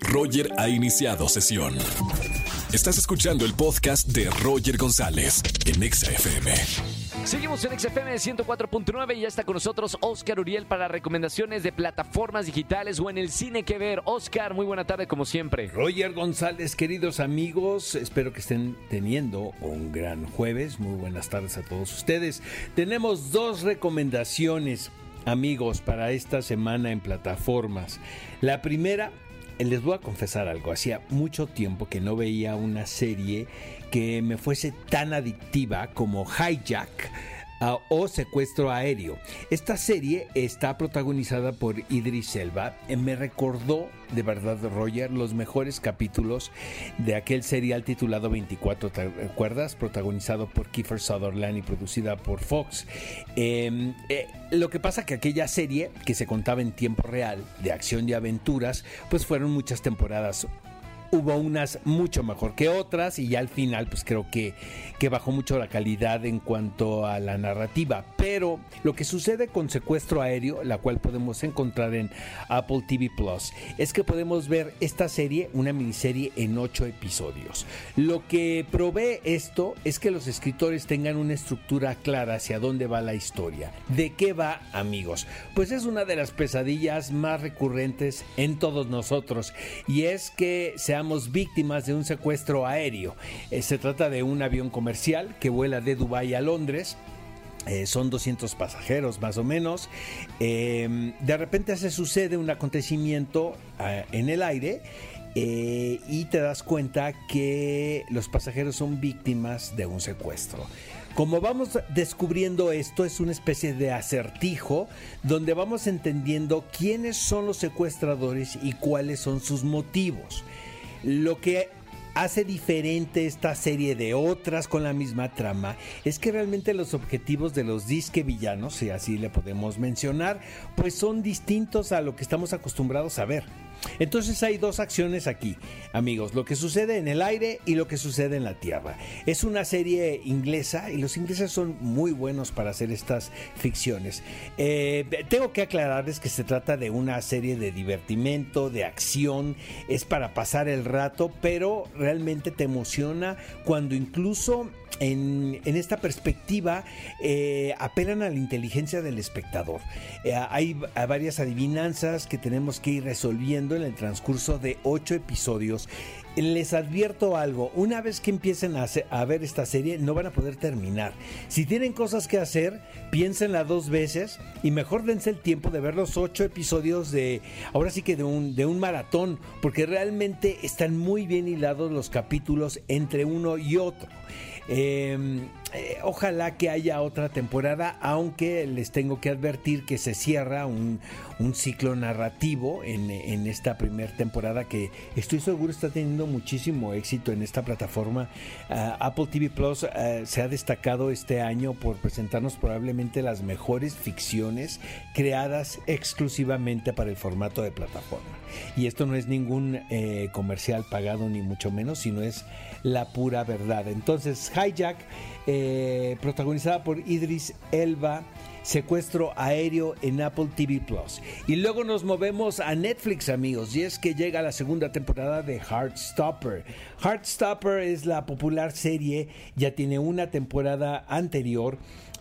Roger ha iniciado sesión. Estás escuchando el podcast de Roger González en XFM. Seguimos en XFM 104.9 y ya está con nosotros Oscar Uriel para recomendaciones de plataformas digitales o en el cine que ver. Oscar, muy buena tarde como siempre. Roger González, queridos amigos, espero que estén teniendo un gran jueves. Muy buenas tardes a todos ustedes. Tenemos dos recomendaciones, amigos, para esta semana en plataformas. La primera, les voy a confesar algo, hacía mucho tiempo que no veía una serie que me fuese tan adictiva como Hijack. O Secuestro Aéreo. Esta serie está protagonizada por Idris Elba. Eh, me recordó, de verdad, Roger, los mejores capítulos de aquel serial titulado 24, ¿te recuerdas? Protagonizado por Kiefer Sutherland y producida por Fox. Eh, eh, lo que pasa que aquella serie, que se contaba en tiempo real, de acción y aventuras, pues fueron muchas temporadas hubo unas mucho mejor que otras y ya al final pues creo que, que bajó mucho la calidad en cuanto a la narrativa. Pero lo que sucede con Secuestro Aéreo, la cual podemos encontrar en Apple TV Plus, es que podemos ver esta serie, una miniserie en ocho episodios. Lo que provee esto es que los escritores tengan una estructura clara hacia dónde va la historia. ¿De qué va, amigos? Pues es una de las pesadillas más recurrentes en todos nosotros y es que víctimas de un secuestro aéreo. Eh, se trata de un avión comercial que vuela de Dubái a Londres eh, son 200 pasajeros más o menos. Eh, de repente se sucede un acontecimiento eh, en el aire y te das cuenta que los pasajeros son víctimas de un secuestro. Como vamos descubriendo esto, es una especie de acertijo donde vamos entendiendo quiénes son los secuestradores y cuáles son sus motivos. Lo que hace diferente esta serie de otras con la misma trama es que realmente los objetivos de los disque villanos, si así le podemos mencionar, pues son distintos a lo que estamos acostumbrados a ver. Entonces hay dos acciones aquí, amigos, lo que sucede en el aire y lo que sucede en la tierra. Es una serie inglesa y los ingleses son muy buenos para hacer estas ficciones. Eh, tengo que aclararles que se trata de una serie de divertimento, de acción, es para pasar el rato, pero realmente te emociona cuando incluso en, en, esta perspectiva eh, apelan a la inteligencia del espectador. Eh, hay varias adivinanzas que tenemos que ir resolviendo en el transcurso de ocho episodios. Les advierto algo, una vez que empiecen a, ver esta serie no van a poder terminar. Si tienen cosas que hacer, piénsenla dos veces y mejor dense el tiempo de ver los ocho episodios de, ahora sí que de un, de un maratón, porque realmente están muy bien hilados los capítulos entre uno y otro. Eh, eh, ojalá que haya otra temporada, aunque les tengo que advertir que se cierra un, ciclo narrativo en, esta primera temporada que estoy seguro está teniendo muchísimo éxito en esta plataforma. Uh, Apple TV Plus uh, se ha destacado este año por presentarnos probablemente las mejores ficciones creadas exclusivamente para el formato de plataforma. Y esto no es ningún eh, comercial pagado ni mucho menos, sino es la pura verdad. Entonces, Hijack, eh, protagonizada por Idris Elba, secuestro aéreo en Apple TV Plus. Y luego nos movemos a Netflix, amigos, y es que llega la segunda temporada de Heartstopper. Heartstopper es la popular serie, ya tiene una temporada anterior.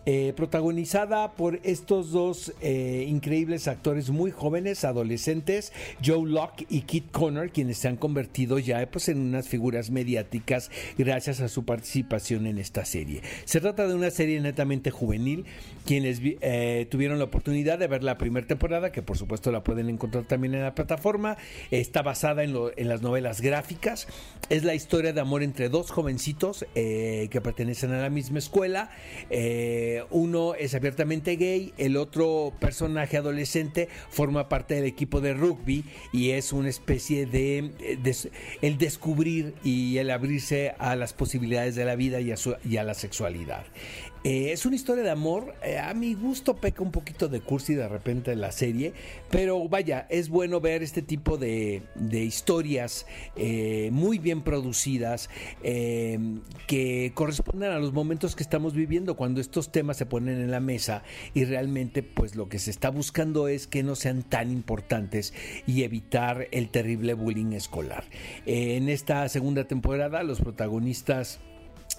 Eh, protagonizada por estos dos eh, increíbles actores muy jóvenes, adolescentes, Joe Locke y Kit Connor, quienes se han convertido ya pues, en unas figuras mediáticas gracias a su participación en esta serie. Se trata de una serie netamente juvenil, quienes eh, tuvieron la oportunidad de ver la primera temporada, que por supuesto la pueden encontrar también en la plataforma, está basada en, lo, en las novelas gráficas, es la historia de amor entre dos jovencitos que pertenecen a la misma escuela, uno es abiertamente gay, el otro personaje adolescente forma parte del equipo de rugby y es una especie de, de el descubrir y el abrirse a las posibilidades de la vida y a, la sexualidad. Eh, es una historia de amor. Eh, a mi gusto peca un poquito de cursi de repente la serie, pero vaya, es bueno ver este tipo de, historias eh, muy bien producidas que corresponden a los momentos que estamos viviendo cuando estos temas se ponen en la mesa y realmente pues lo que se está buscando es que no sean tan importantes y evitar el terrible bullying escolar. en esta segunda temporada los protagonistas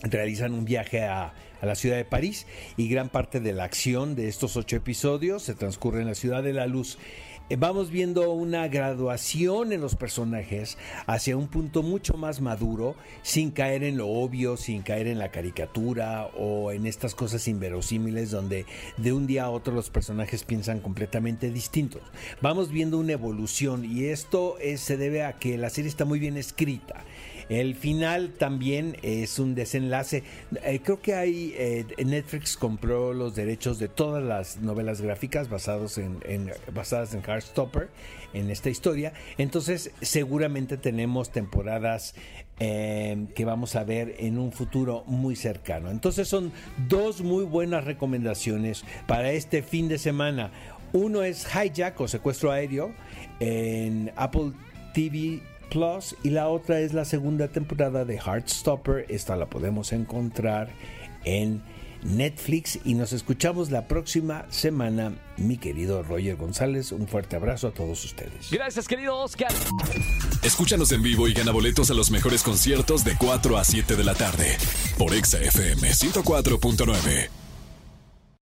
realizan un viaje a, la ciudad de París y gran parte de la acción de estos ocho episodios se transcurre en la ciudad de la luz. Eh, vamos viendo una graduación en los personajes hacia un punto mucho más maduro, sin caer en lo obvio, sin caer en la caricatura o en estas cosas inverosímiles donde de un día a otro los personajes piensan completamente distintos. Vamos viendo una evolución y esto se debe a que la serie está muy bien escrita el final también es un desenlace. Eh, creo que hay eh, Netflix compró los derechos de todas las novelas gráficas basados en, basadas en Heartstopper en esta historia. Entonces seguramente tenemos temporadas eh, que vamos a ver en un futuro muy cercano. Entonces son dos muy buenas recomendaciones para este fin de semana. Uno es Hijack o secuestro aéreo en Apple TV Plus y la otra es la segunda temporada de Heartstopper. Esta la podemos encontrar en Netflix y nos escuchamos la próxima semana, mi querido Roger González. Un fuerte abrazo a todos ustedes. Gracias, querido Oscar. Escúchanos en vivo y gana boletos a los mejores conciertos de 4 a 7 de la tarde por Exa FM 104.9.